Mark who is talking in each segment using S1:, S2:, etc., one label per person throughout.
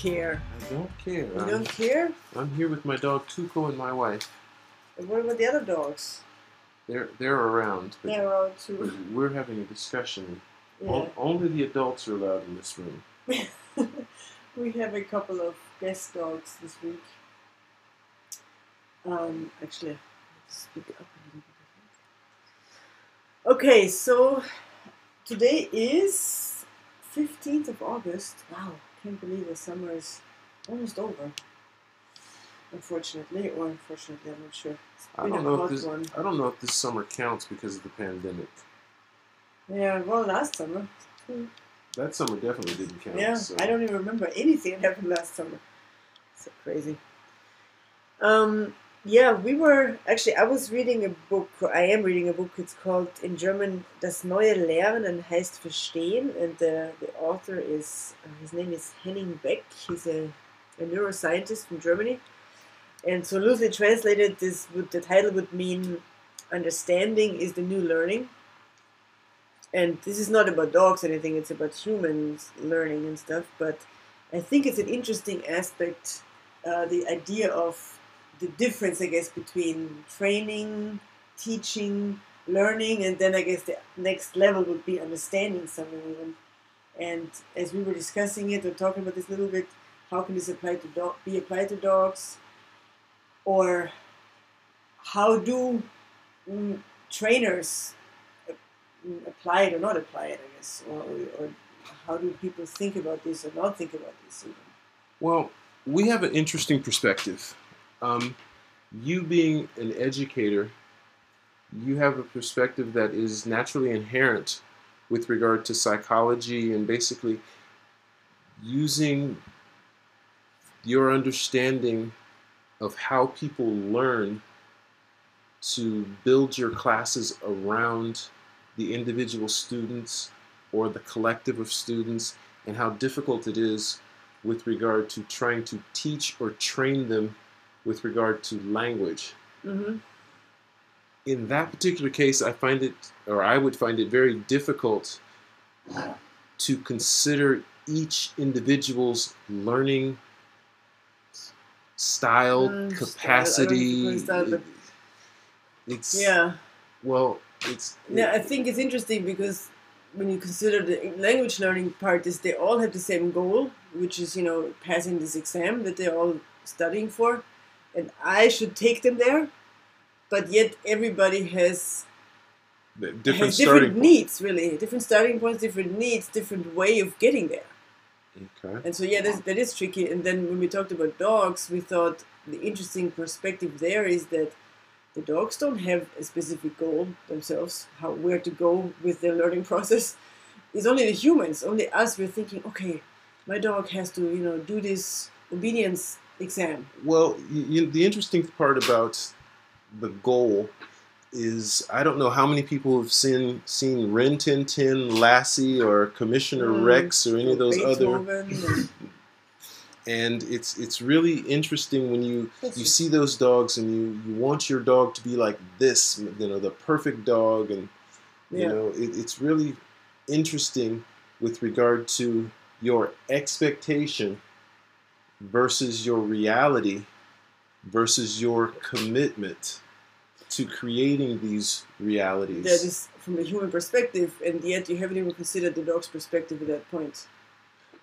S1: care.
S2: I don't care.
S1: You
S2: I'm,
S1: don't care?
S2: I'm here with my dog Tuco and my wife.
S1: And what about the other dogs?
S2: They're they're around,
S1: They're around too.
S2: we're having a discussion.
S1: Yeah.
S2: O- only the adults are allowed in this room.
S1: we have a couple of guest dogs this week. Um, actually, let's speak up a little bit. Okay, so today is 15th of August. Wow, can't believe the summer is almost over. Unfortunately, or unfortunately, I'm not sure.
S2: I don't know if this
S1: one.
S2: I don't know if this summer counts because of the pandemic.
S1: Yeah, well, last summer.
S2: That summer definitely didn't count.
S1: Yeah,
S2: so-
S1: I don't even remember anything that happened last summer. So crazy. Um, yeah, we were actually. I was reading a book. I am reading a book. It's called in German "Das neue Lernen heißt Verstehen," and the the author is uh, his name is Henning Beck. He's a, a neuroscientist from Germany, and so loosely translated, this would the title would mean "Understanding is the new learning." and this is not about dogs or anything it's about humans learning and stuff but i think it's an interesting aspect uh, the idea of the difference i guess between training teaching learning and then i guess the next level would be understanding something even and as we were discussing it or talking about this a little bit how can this apply to dog be applied to dogs or how do mm, trainers mm, apply it or not apply it, I guess, or, or how do people think about this or not think about this even?
S2: Well, we have an interesting perspective. Um, you being an educator, you have a perspective that is naturally inherent with regard to psychology and basically using your understanding of how people learn to build your classes around the individual students or the collective of students and how difficult it is with regard to trying to teach or train them with regard to language.
S1: Mm-hmm.
S2: In that particular case, I find it, or I would find it very difficult to consider each individual's learning style,
S1: Mm, style, I don't
S2: capacity.
S1: style,
S2: it's
S1: Yeah.
S2: well, it's
S1: Yeah, I think it's interesting because when you consider the language learning part, is they all have the same goal, which is you know passing this exam that they're all studying for, and I should take them there, but yet everybody has
S2: different
S1: has
S2: starting
S1: different needs really, different starting points, different needs, different way of getting there.
S2: Okay.
S1: And so yeah, that, that is tricky. And then when we talked about dogs, we thought the interesting perspective there is that the dogs don't have a specific goal themselves, how where to go with their learning process. It's only the humans, only us. We're thinking, okay, my dog has to you know do this obedience exam.
S2: Well, you, the interesting part about the goal is I don't know how many people have seen seen Rin Tin Tin, Lassie, or Commissioner
S1: Mm,
S2: Rex, or any of those other.
S1: Beethoven and-
S2: And it's it's really interesting when you you see those dogs and you you want your dog to be like this, you know, the perfect dog, and you
S1: Yeah.
S2: know it, it's really interesting with regard to your expectation versus your reality versus your commitment to creating these realities.
S1: that is from a human perspective, and yet you haven't even considered the dog's perspective at that point.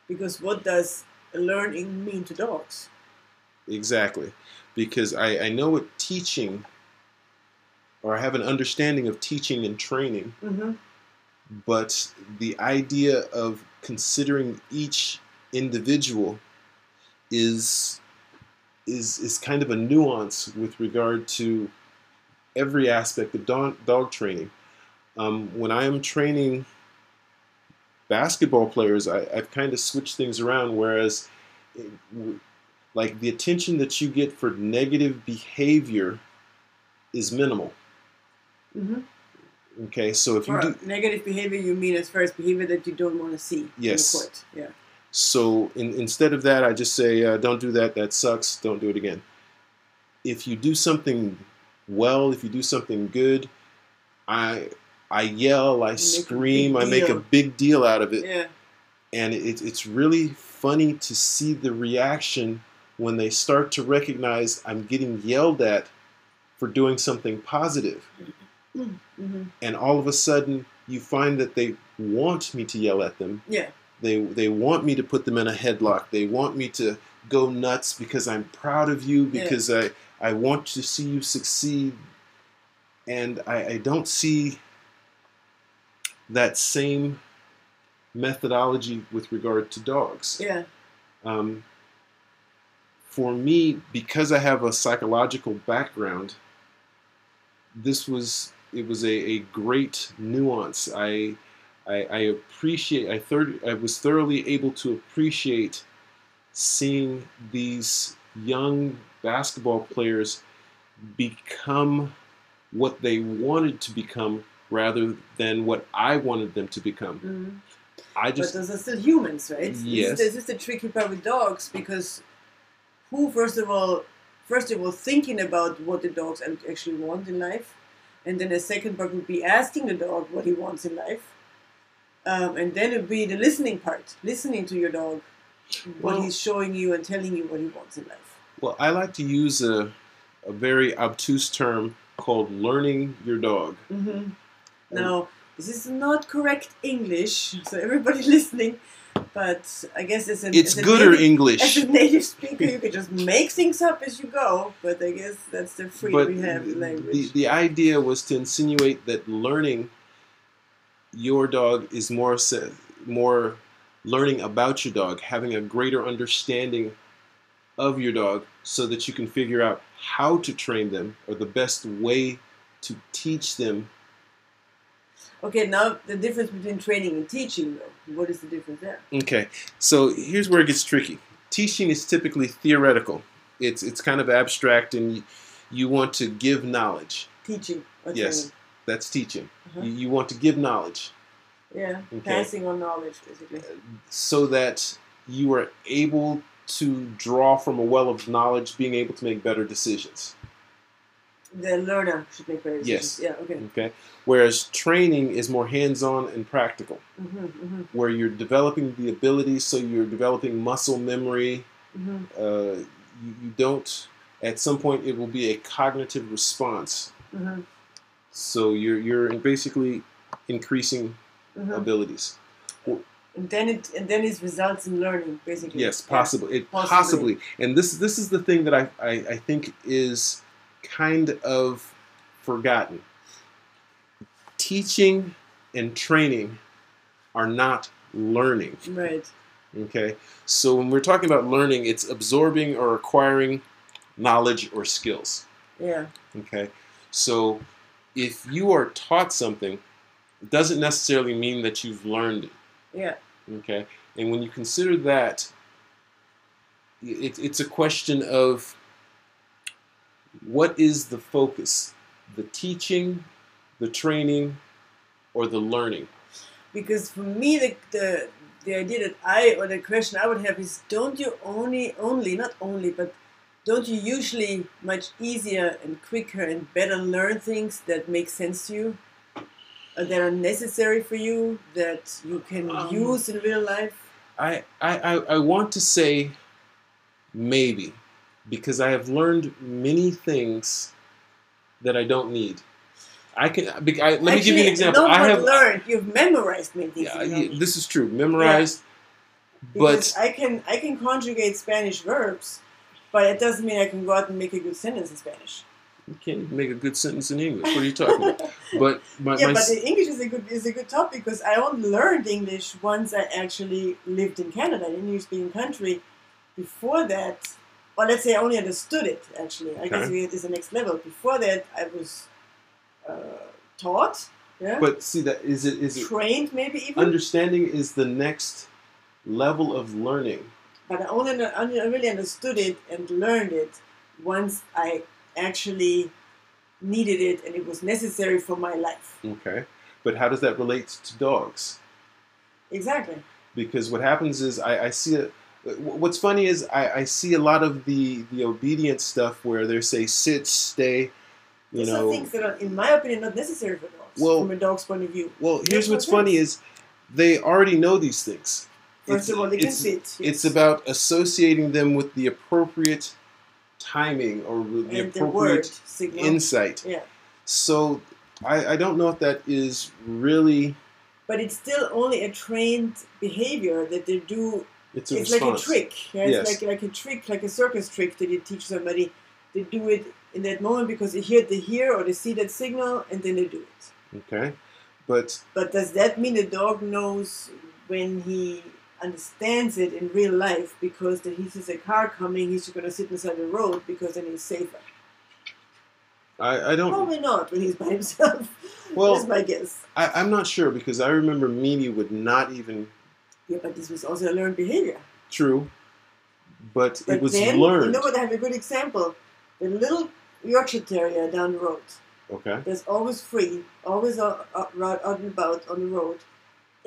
S1: Because what does learning mean to dogs?
S2: Exactly. Because I, I know what teaching, or I have an understanding of teaching and training,
S1: Mm-hmm.
S2: but the idea of considering each individual is is is kind of a nuance with regard to every aspect of dog, dog training. Um, when I am training basketball players, I, I've kind of switched things around. Whereas, it, like the attention that you get for negative behavior is minimal.
S1: Mm-hmm.
S2: Okay, so if you do
S1: negative behavior, you mean as far as behavior that you don't want to see
S2: Yes.
S1: in the court. Yeah.
S2: So in, instead of that, I just say, uh, don't do that. That sucks. Don't do it again. If you do something well, if you do something good, I I yell, I scream, I make a big deal out of it,
S1: Yeah.
S2: and it, it's really funny to see the reaction when they start to recognize I'm getting yelled at for doing something positive.
S1: hmm
S2: And all of a sudden, you find that they want me to yell at them.
S1: Yeah.
S2: They, they want me to put them in a headlock. They want me to go nuts because I'm proud of you,
S1: Yeah.
S2: because I, I want to see you succeed. And I, I don't see that same methodology with regard to dogs.
S1: Yeah.
S2: Um, for me, because I have a psychological background, this was it was a, a great nuance. I, I I appreciate I third I was thoroughly able to appreciate seeing these young basketball players become what they wanted to become rather than what I wanted them to become.
S1: Mhm.
S2: I
S1: But
S2: just
S1: those are still humans, right? This is-
S2: Yes.
S1: This is the tricky part with dogs because who, first of all, first of all, thinking about what the dogs actually want in life, and then a second part would be asking the dog what he wants in life, um, and then it would be the listening part, listening to your dog, what
S2: Well-
S1: he's showing you and telling you what he wants in life.
S2: Well, I like to use a, a very obtuse term called learning your dog.
S1: hmm Now, this is not correct English, so everybody listening, but I guess as a,
S2: It's
S1: as a
S2: gooder
S1: native-
S2: English.
S1: As a native speaker, you can just make things up as you go, but I guess that's the freedom
S2: But
S1: we have in
S2: the,
S1: language.
S2: the idea was to insinuate that learning your dog is more more learning about your dog, having a greater understanding of your dog so that you can figure out how to train them or the best way to teach them.
S1: Okay, now the difference between training and teaching, though. What is the difference there?
S2: Okay, so here's where it gets tricky. Teaching is typically theoretical. It's it's kind of abstract, and you, you want to give knowledge.
S1: Teaching
S2: Yes, that's teaching.
S1: Uh-huh.
S2: You, you want to give knowledge.
S1: Yeah,
S2: Okay.
S1: passing on knowledge, basically.
S2: so that you are able to draw from a well of knowledge, being able to make better decisions.
S1: The learner should make better decisions.
S2: Yes.
S1: Yeah, okay.
S2: Okay, whereas training is more hands-on and practical,
S1: hmm hmm
S2: where you're developing the ability, so you're developing muscle memory.
S1: hmm
S2: Uh, you, you don't. At some point, it will be a cognitive response. So you're you're basically increasing
S1: hmm
S2: abilities.
S1: And then it and then it results in learning, basically.
S2: Yes,
S1: Yeah.
S2: possible. It
S1: Possibly.
S2: possibly. And this this is the thing that I, I I think is kind of forgotten. Teaching and training are not learning.
S1: Right.
S2: Okay, so when we're talking about learning, it's absorbing or acquiring knowledge or skills.
S1: Yeah.
S2: Okay, so if you are taught something, it doesn't necessarily mean that you've learned it.
S1: Yeah.
S2: Okay, and when you consider that, it, it's a question of what is the focus, the teaching, the training, or the learning.
S1: Because for me, the, the the idea that I or the question I would have is, don't you only only not only but don't you usually much easier and quicker and better learn things that make sense to you, uh, that are necessary for you, that you can
S2: Um,
S1: use in real life?
S2: I, I, I, want to say maybe because I have learned many things that I don't need. I can. I, let me give you an example.
S1: Not
S2: I have
S1: learned. You've memorized many things.
S2: Yeah,
S1: you know.
S2: this is true. Memorized,
S1: Because
S2: but
S1: I can I can conjugate Spanish verbs, but it doesn't mean I can go out and make a good sentence in Spanish.
S2: you can't even make a good sentence in English. What are you talking about? But my,
S1: yeah,
S2: my
S1: but the English is a good is a good topic because I only learned English once I actually lived in Canada, an English speaking country. Before that, well, let's say I only understood it. Actually, I guess
S2: Okay.
S1: it is the next level. Before that, I was uh, taught, yeah,
S2: but see that is it is it
S1: trained maybe even,
S2: understanding is the next level of learning.
S1: But I only I really understood it and learned it once I actually needed it and it was necessary for my life.
S2: Okay, but how does that relate to dogs?
S1: Exactly.
S2: because what happens is I, I see it. What's funny is I, I see a lot of the the obedience stuff where they say sit, stay. You
S1: These are
S2: know,
S1: things that are, in my opinion, not necessary for dogs.
S2: Well-
S1: from a dog's point of view.
S2: well, here's
S1: no
S2: what's funny is they already know these things.
S1: First
S2: It's-
S1: of all, they can
S2: it's-
S1: yes.
S2: It's about associating them with the appropriate timing or the
S1: and the word
S2: appropriate insight.
S1: Yeah.
S2: So I, I don't know if that is really
S1: but it's still only a trained behavior that they do.
S2: it's a
S1: it's
S2: response.
S1: like a trick. Yeah, it's
S2: Yes.
S1: like like a trick, like a circus trick that you teach somebody. They do it in that moment because they hear, they hear or they see that signal, and then they do it.
S2: Okay, but
S1: But does that mean the dog knows when he understands it in real life because that he sees a car coming, he's just going to sit beside the road because then he's safer?
S2: I, I don't.
S1: Probably not when he's by himself.
S2: Well-
S1: that's my guess.
S2: I, I'm not sure because I remember Mimi would not even
S1: Yeah, but this was also a learned behavior.
S2: true, but,
S1: But
S2: it was
S1: then,
S2: learned.
S1: You know what? I have a good example. The little Yorkshire Terrier down the road.
S2: okay.
S1: That's always free, always out, out out and about on the road.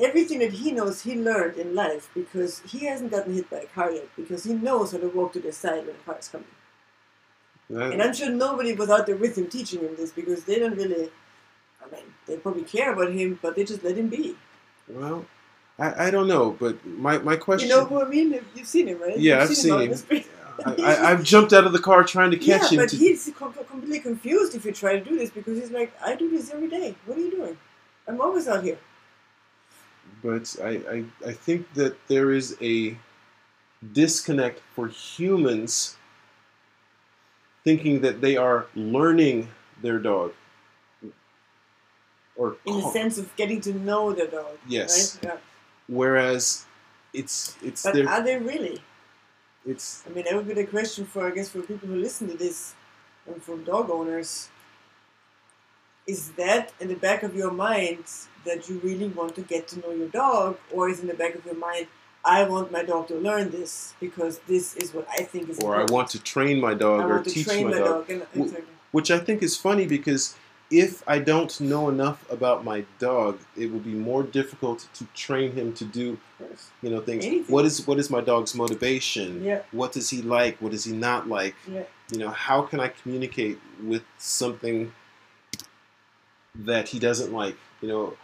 S1: Everything that he knows, he learned in life because he hasn't gotten hit by a car yet. Because he knows how to walk to the side when a car is coming.
S2: That-
S1: And I'm sure nobody was out there with him teaching him this because they don't really. I mean, they probably care about him, but they just let him be.
S2: well, I, I don't know, but my, my question.
S1: You know who I mean? You've seen him, right?
S2: Yeah,
S1: You've
S2: I've seen
S1: out
S2: him. I, I, I've jumped out of the car trying to catch
S1: yeah,
S2: him.
S1: but
S2: to,
S1: he's com- completely confused if you try to do this because he's like, I do this every day. What are you doing? I'm always out here.
S2: But I, I, I think that there is a disconnect for humans thinking that they are learning their dog. Or
S1: In the sense of getting to know the dog.
S2: Yes.
S1: Right? Yeah.
S2: whereas it's it's
S1: But
S2: their
S1: are they really?
S2: it's
S1: I mean, that would be the question for, I guess, for people who listen to this and for dog owners. Is that in the back of your mind that you really want to get to know your dog, or is in the back of your mind, I want my dog to learn this because this is what I think is
S2: or I want to train my dog
S1: I
S2: or teach my,
S1: my
S2: dog.
S1: dog. Exactly.
S2: which I think is funny because if I don't know enough about my dog, it will be more difficult to train him to do you know things.
S1: Anything.
S2: What is what is my dog's motivation?
S1: Yeah.
S2: What does he like? What does he not like?
S1: Yeah.
S2: You know, how can I communicate with something that he doesn't like? You know,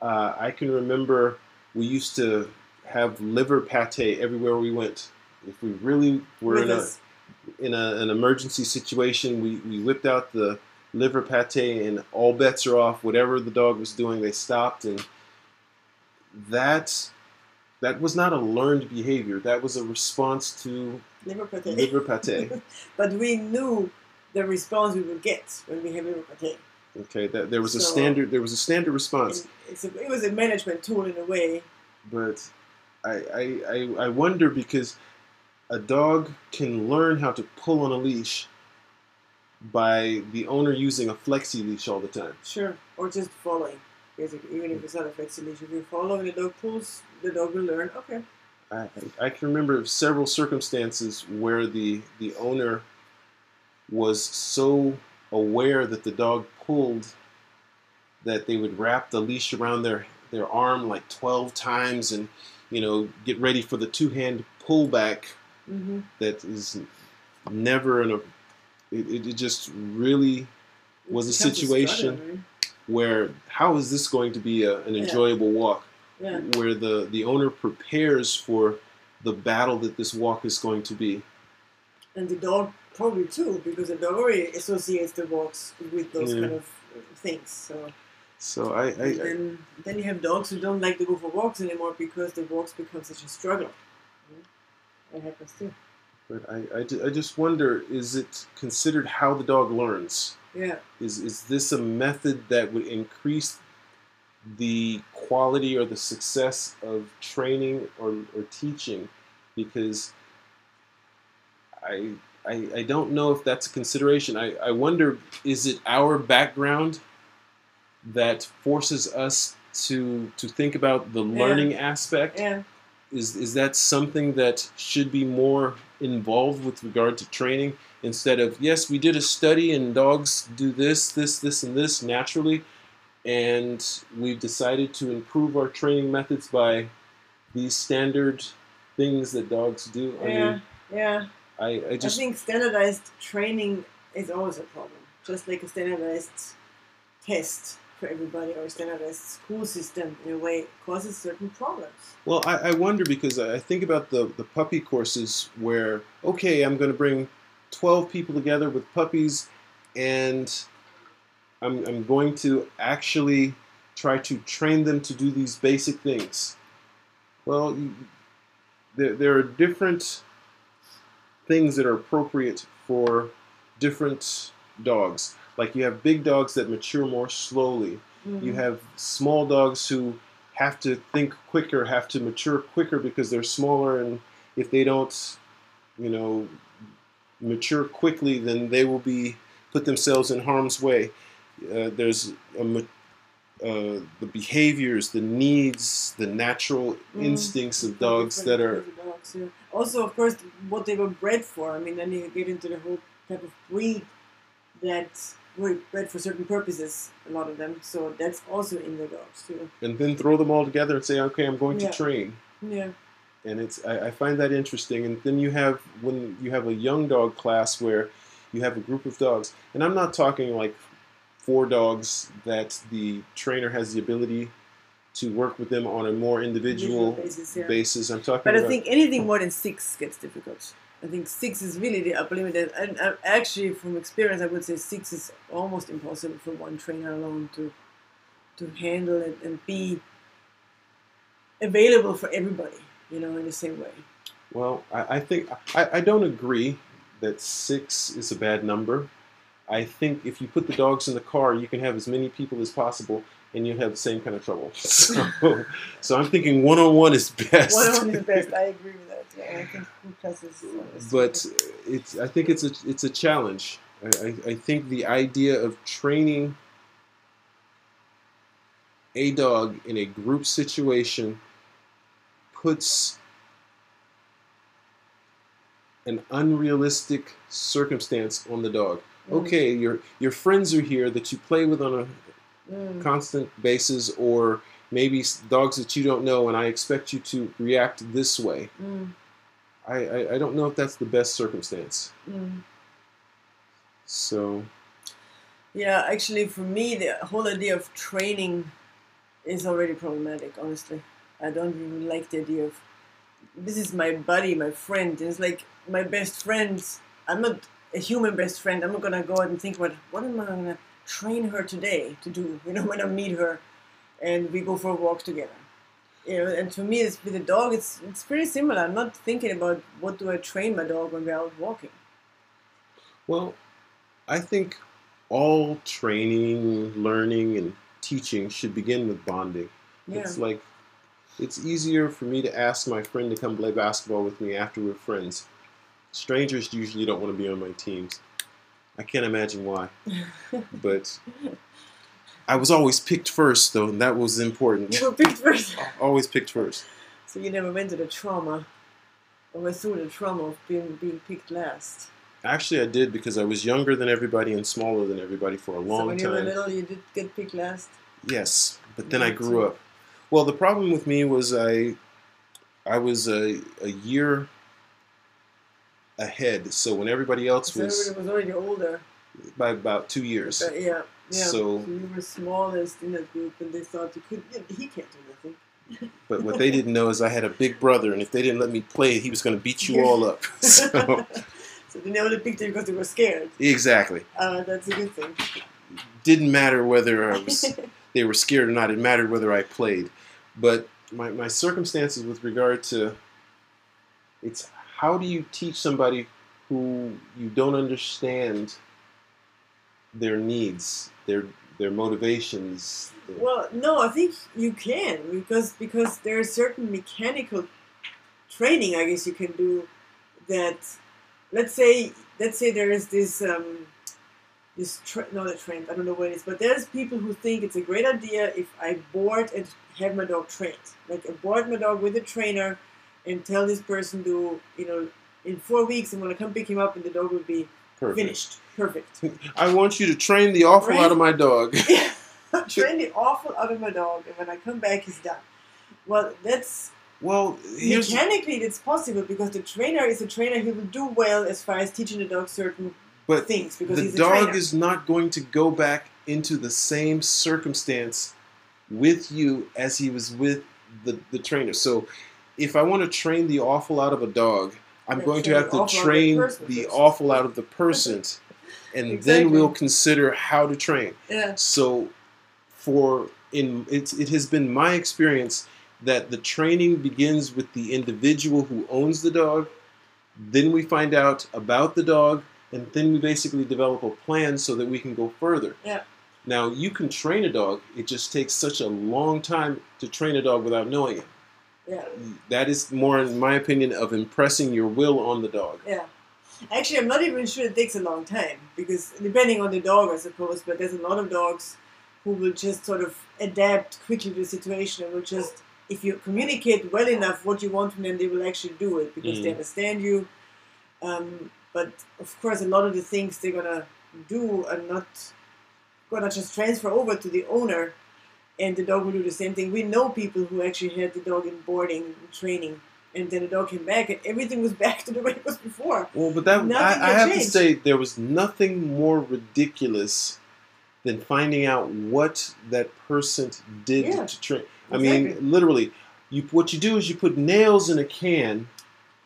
S2: uh, I can remember we used to have liver pate everywhere we went. If we really were in a in a, an emergency situation, we, we whipped out the liver pate and all bets are off. Whatever the dog was doing, they stopped, and that that was not a learned behavior. That was a response to
S1: liver pate.
S2: liver pate.
S1: but we knew the response we would get when we have liver pate.
S2: Okay, that there was a standard. There was a standard response,
S1: a, it was a management tool in a way.
S2: but I, I I I wonder because a dog can learn how to pull on a leash by the owner using a flexi leash all the time.
S1: Sure. Or just following. Basically, even if it's not a flexi leash, if you follow and the dog pulls, the dog will learn. Okay.
S2: I, I can remember several circumstances where the the owner was so aware that the dog pulled that they would wrap the leash around their their arm like 12 times and you know get ready for the two hand pullback
S1: Mm-hmm.
S2: that is never in a it, it- just really was a situation where how is this going to be a, an
S1: Yeah.
S2: enjoyable walk
S1: Yeah.
S2: where the, the owner prepares for the battle that this walk is going to be.
S1: And the dog probably too, because the dog already associates the walks with those
S2: Yeah.
S1: kind of things. So
S2: So I, I, I
S1: then, then you have dogs who don't like to go for walks anymore because the walks become such a struggle. That happens too.
S2: but I, I, I just wonder: is it considered how the dog learns?
S1: Yeah.
S2: Is is this a method that would increase the quality or the success of training or, or teaching? Because I, I I don't know if that's a consideration. I, I wonder: is it our background that forces us to to think about the
S1: Yeah.
S2: learning aspect?
S1: Yeah.
S2: is is that something that should be more involved with regard to training instead of yes we did a study and dogs do this this this and this naturally and we've decided to improve our training methods by these standard things that dogs do i
S1: Yeah.
S2: mean
S1: Yeah.
S2: I, I
S1: I think standardized training is always a problem, just like a standardized test. for everybody or a standardized school system in a way causes certain problems.
S2: Well, I, I wonder because I think about the, the puppy courses where, okay, I'm going to bring 12 people together with puppies and I'm, I'm going to actually try to train them to do these basic things. Well, there, there are different things that are appropriate for different dogs. Like you have big dogs that mature more slowly.
S1: Mm-hmm.
S2: You have small dogs who have to think quicker, have to mature quicker because they're smaller, and if they don't, you know, mature quickly, then they will be put themselves in harm's way. Uh, there's a, uh, the behaviors, the needs, the natural
S1: Mm.
S2: instincts of dogs that are
S1: dogs, yeah. Also, of course, what they were bred for. I mean, then you get into the whole type of breed that were bred for certain purposes. A lot of them, so that's also in the dogs too.
S2: and then throw them all together and say, okay, I'm going
S1: Yeah.
S2: to train.
S1: Yeah.
S2: and it's I, I find that interesting. And then you have when you have a young dog class where you have a group of dogs, and I'm not talking like four dogs that the trainer has the ability to work with them on a more individual
S1: basis, yeah.
S2: basis. I'm talking
S1: But I think anything more than six gets difficult. I think six is really the upper limit. And, actually, from experience, I would say six is almost impossible for one trainer alone to to handle it and be available for everybody. You know, in the same way.
S2: Well, I, I think I, I don't agree that six is a bad number. I think if you put the dogs in the car, you can have as many people as possible, and you have the same kind of trouble. So, so I'm thinking one on one is best.
S1: One on one is best. I agree with that. Yeah, I think group classes. is
S2: but it's I think it's a it's a challenge. I, I, I think the idea of training a dog in a group situation puts an unrealistic circumstance on the dog.
S1: Mm.
S2: Okay, your your friends are here that you play with on a
S1: Mm.
S2: constant basis, or maybe dogs that you don't know, and I expect you to react this way.
S1: Mm.
S2: I, I, I don't know if that's the best circumstance.
S1: Mm.
S2: So
S1: Yeah, actually, for me, the whole idea of training is already problematic. Honestly, I don't even like the idea of this is my buddy, my friend. It's like my best friend. I'm not a human best friend. I'm not gonna go out and think about what am I gonna train her today to do. You know, when I meet her, and we go for a walk together. You know, and for me, it's with a dog. It's it's pretty similar. I'm not thinking about what do I train my dog when we're out walking.
S2: Well, I think all training, learning, and teaching should begin with bonding.
S1: Yeah.
S2: It's like it's easier for me to ask my friend to come play basketball with me after we're friends. Strangers usually don't want to be on my teams. I can't imagine why. but I was always picked first, though, and that was important.
S1: You were picked first.
S2: always picked first.
S1: So you never went to the trauma, or went through the trauma of being being picked last.
S2: Actually, I did because I was younger than everybody and smaller than everybody for a long time.
S1: so when you were
S2: time.
S1: little, you did get picked last.
S2: Yes, but then I grew up. Well, the problem with me was I, I was a, a year ahead. So when everybody else
S1: So
S2: was
S1: everybody was already older.
S2: by about two years.
S1: But yeah, yeah.
S2: So-
S1: you were smallest in that group, and they thought you could. He can't do nothing.
S2: But what they didn't know is I had a big brother, and if they didn't let me play, he was going to beat you all up. So
S1: so they never picked you because they were scared.
S2: exactly,
S1: Uh, that's a good thing.
S2: didn't matter whether I was they were scared or not. It mattered whether I played. But my, my circumstances with regard to it's how do you teach somebody who you don't understand their needs, their their motivations. their-
S1: Well, no, I think you can because because there is certain mechanical training I guess you can do that. Let's say let's say there is this um, this tra- not a trend I don't know what it is, but there's people who think it's a great idea if I board and have my dog trained, like I board my dog with a trainer and tell this person to you know in four weeks I'm gonna come pick him up and the dog will be
S2: perfect.
S1: finished, perfect.
S2: I want you to train the awful
S1: Right.
S2: out of my dog.
S1: train the awful out of my dog, and when I come back, he's done. Well, that's
S2: well,
S1: mechanically it's possible because the trainer is a trainer. He will do well as far as teaching the dog certain
S2: but
S1: things because
S2: the dog is not going to go back into the same circumstance with you as he was with the, the trainer. So if I want to train the awful out of a dog, I'm
S1: Then
S2: going to have to train the awful out of the person. And then we'll consider how to train.
S1: Yeah.
S2: So, for in it's, it has been my experience that the training begins with the individual who owns the dog. Then we find out about the dog, and then we basically develop a plan so that we can go further.
S1: Yeah.
S2: Now you can train a dog. It just takes such a long time to train a dog without knowing it.
S1: Yeah.
S2: That is more, in my opinion, of impressing your will on the dog.
S1: Yeah. Actually, I'm not even sure it takes a long time because depending on the dog, I suppose, but there's a lot of dogs who will just sort of adapt quickly to the situation and will just, if you communicate well enough what you want from them, they will actually do it because they
S2: Mhm.
S1: understand you. Um, but of course, a lot of the things they're gonna do are not gonna just transfer over to the owner, and the dog will do the same thing. We know people who actually had the dog in boarding training, and then the dog came back, and everything was back to the way it was before.
S2: Well, but that
S1: Nothing
S2: I, I have to say there was nothing more ridiculous than finding out what that person did
S1: Yeah,
S2: to train. I mean, literally, you what you do is you put nails in a can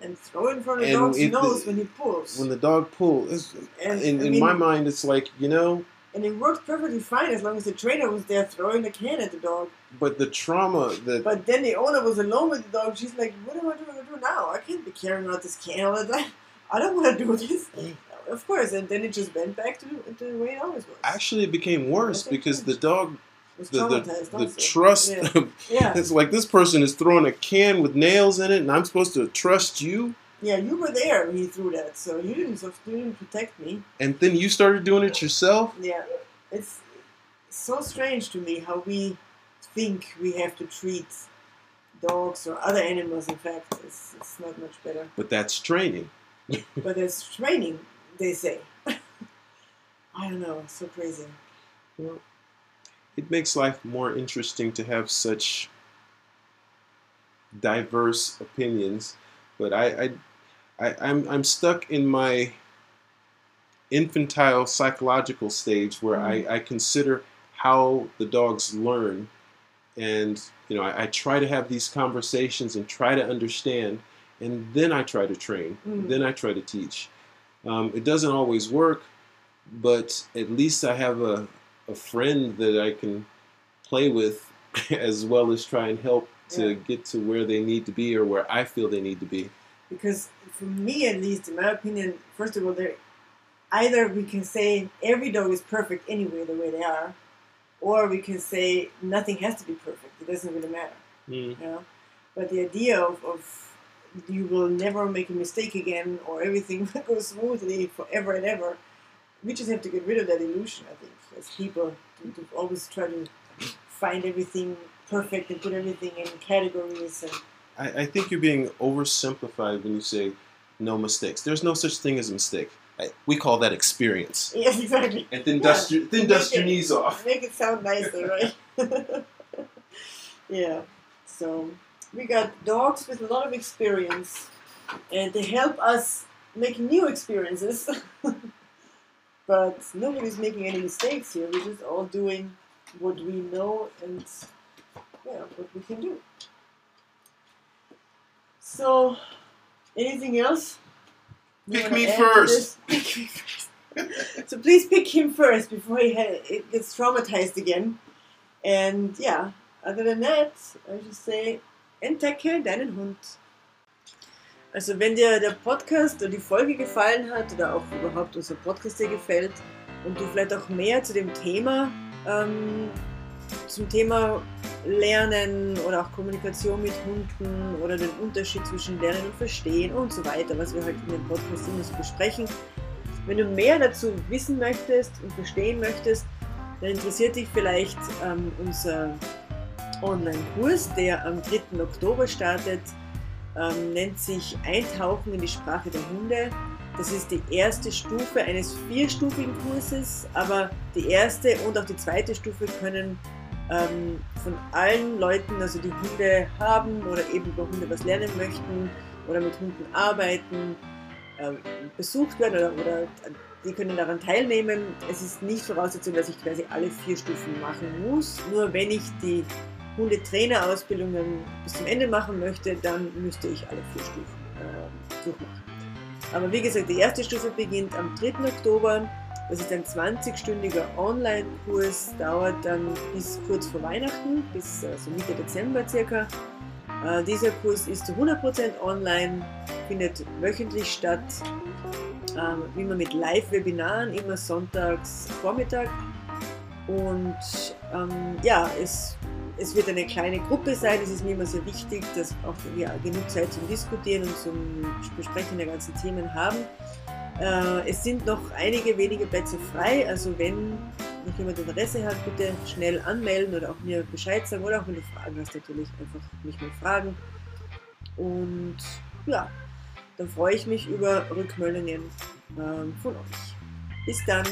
S1: And throw it in front of the dog's
S2: the-
S1: nose when he pulls.
S2: when the dog pulls.
S1: and,
S2: In, in
S1: mean,
S2: my mind, it's like you know,
S1: and it worked perfectly fine as long as the trainer was there throwing the can at the dog.
S2: but the trauma that
S1: But then the owner was alone with the dog. She's like, "What am I going to do now? I can't be carrying out this can all the time. I don't want to do this."
S2: Mm.
S1: Of course, and then it just went back to, the way it always was.
S2: actually it became worse because the dog, the the, the trust.
S1: Yeah. yeah,
S2: it's like this person is throwing a can with nails in it, and I'm supposed to trust you.
S1: Yeah. You were there when he threw that, so you didn't, you didn't protect me.
S2: and then you started doing it yourself.
S1: Yeah, it's so strange to me how we think we have to treat dogs or other animals. In fact, it's, it's not much better.
S2: But that's training.
S1: But it's training, they say. I don't know. It's so crazy.
S2: Well, it makes life more interesting to have such diverse opinions. But I, I, I I'm I'm stuck in my infantile psychological stage where I, I consider how the dogs learn, and you know I, I try to have these conversations and try to understand, and then I try to train,
S1: Mm.
S2: then I try to teach. Um, it doesn't always work, but at least I have a, a friend that I can play with as well as try and help to
S1: Yeah.
S2: get to where they need to be or where I feel they need to be.
S1: Because for me, at least, in my opinion, first of all, there either we can say every dog is perfect anyway, the way they are, or we can say nothing has to be perfect. It doesn't really matter. Mm. you know. But the idea of, of you will never make a mistake again or everything will go smoothly forever and ever, we just have to get rid of that illusion, I think, as people to, to always try to find everything perfect and put everything in categories and
S2: I, I think you're being oversimplified when you say no mistakes. There's no such thing as a mistake. I, we call that experience.
S1: yes exactly
S2: And then
S1: Yeah.
S2: dust your, then dust your knees off.
S1: make it sound nicer right yeah so we got dogs with a lot of experience and they help us make new experiences but nobody's making any mistakes here we're just all doing what we know and yeah what we can do so anything else You
S2: Pick me first.
S1: Pick me first. so please pick him first before he it gets traumatized again. And yeah, other than that, I just say, entdecke deinen Hund. Also wenn dir der Podcast oder die Folge gefallen hat oder auch überhaupt unser Podcast dir gefällt und du vielleicht auch mehr zu dem Thema, ähm, zum Thema Lernen oder auch Kommunikation mit Hunden oder den Unterschied zwischen Lernen und Verstehen und so weiter, was wir halt in dem Podcast immer so besprechen. Wenn du mehr dazu wissen möchtest und verstehen möchtest, dann interessiert dich vielleicht ähm, unser Online-Kurs, der am 3. Oktober startet, ähm, nennt sich Eintauchen in die Sprache der Hunde. Das ist die erste Stufe eines vierstufigen Kurses, aber die erste und auch die zweite Stufe können ähm, von allen Leuten, also die Hunde haben oder eben über Hunde was lernen möchten oder mit Hunden arbeiten, äh, besucht werden oder, oder die können daran teilnehmen. Es ist nicht Voraussetzung, dass ich quasi alle vier Stufen machen muss. Nur wenn ich die Hundetrainerausbildungen bis zum Ende machen möchte, dann müsste ich alle vier Stufen äh, durchmachen. Aber wie gesagt, die erste Stufe beginnt am 3. Oktober. Das ist ein 20-stündiger Online-Kurs, dauert dann bis kurz vor Weihnachten, bis also Mitte Dezember circa. Äh, dieser Kurs ist zu 100% online, findet wöchentlich statt, äh, immer mit Live-Webinaren, immer sonntags Vormittag. Und ähm, ja, es, es wird eine kleine Gruppe sein. Es ist mir immer sehr wichtig, dass auch wir genug Zeit zum Diskutieren und zum Besprechen der ganzen Themen haben. Äh, es sind noch einige wenige Plätze frei, also wenn noch jemand Interesse hat, bitte schnell anmelden oder auch mir Bescheid sagen oder auch wenn du Fragen hast, natürlich einfach mich mal fragen. Und ja, dann freue ich mich über Rückmeldungen äh, von euch. Bis dann!